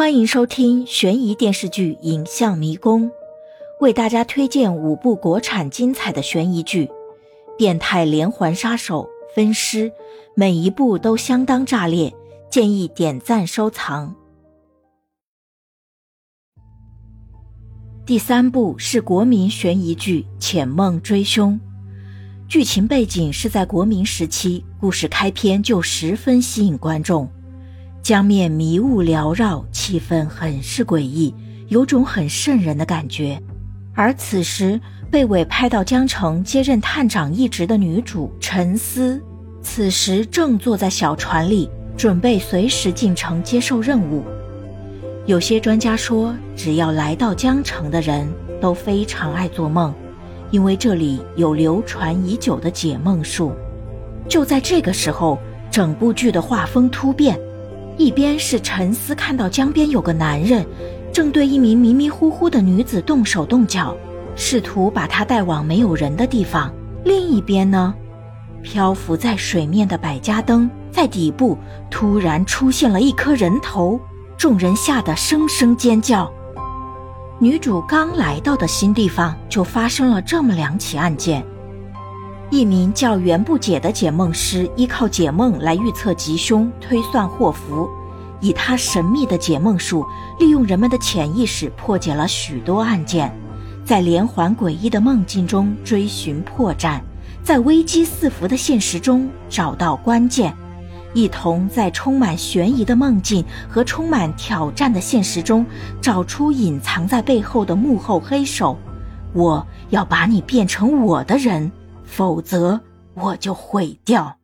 欢迎收听悬疑电视剧《影像迷宫》，为大家推荐五部国产精彩的悬疑剧，《变态连环杀手》分尸，每一部都相当炸裂，建议点赞收藏。第三部是国民悬疑剧《浅梦追凶》，剧情背景是在国民时期，故事开篇就十分吸引观众。江面迷雾缭绕，气氛很是诡异，有种很瘆人的感觉。而此时被委派到江城接任探长一职的女主陈思，此时正坐在小船里，准备随时进城接受任务。有些专家说，只要来到江城的人都非常爱做梦，因为这里有流传已久的解梦术。就在这个时候，整部剧的画风突变。一边是陈思看到江边有个男人，正对一名迷迷糊糊的女子动手动脚，试图把她带往没有人的地方；另一边呢，漂浮在水面的百家灯在底部突然出现了一颗人头，众人吓得声声尖叫。女主刚来到的新地方就发生了这么两起案件：一名叫袁不解的解梦师依靠解梦来预测吉凶、推算祸福。以他神秘的解梦术，利用人们的潜意识破解了许多案件，在连环诡异的梦境中追寻破绽，在危机四伏的现实中找到关键，一同在充满悬疑的梦境和充满挑战的现实中找出隐藏在背后的幕后黑手。我要把你变成我的人，否则我就毁掉。